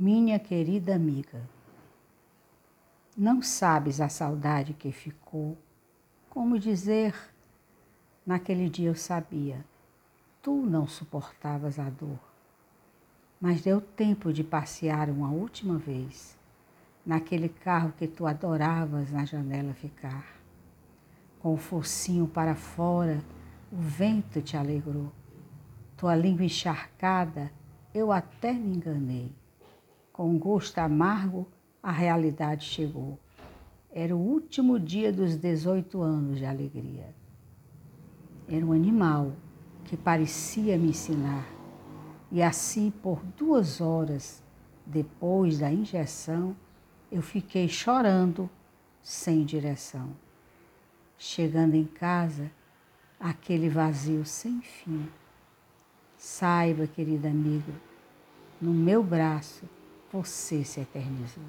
minha querida amiga. Não sabes a saudade que ficou, como dizer, naquele dia eu sabia, tu não suportavas a dor, mas deu tempo de passear uma última vez, naquele carro que tu adoravas na janela ficar. Com o focinho para fora, o vento te alegrou, tua língua encharcada, eu até me enganei com gosto amargo, a realidade chegou. Era o último dia dos 18 anos de alegria. Era um animal que parecia me ensinar. E assim, por duas horas depois da injeção, eu fiquei chorando sem direção. Chegando em casa, aquele vazio sem fim. Saiba, querida amiga, no meu braço você se eternizou.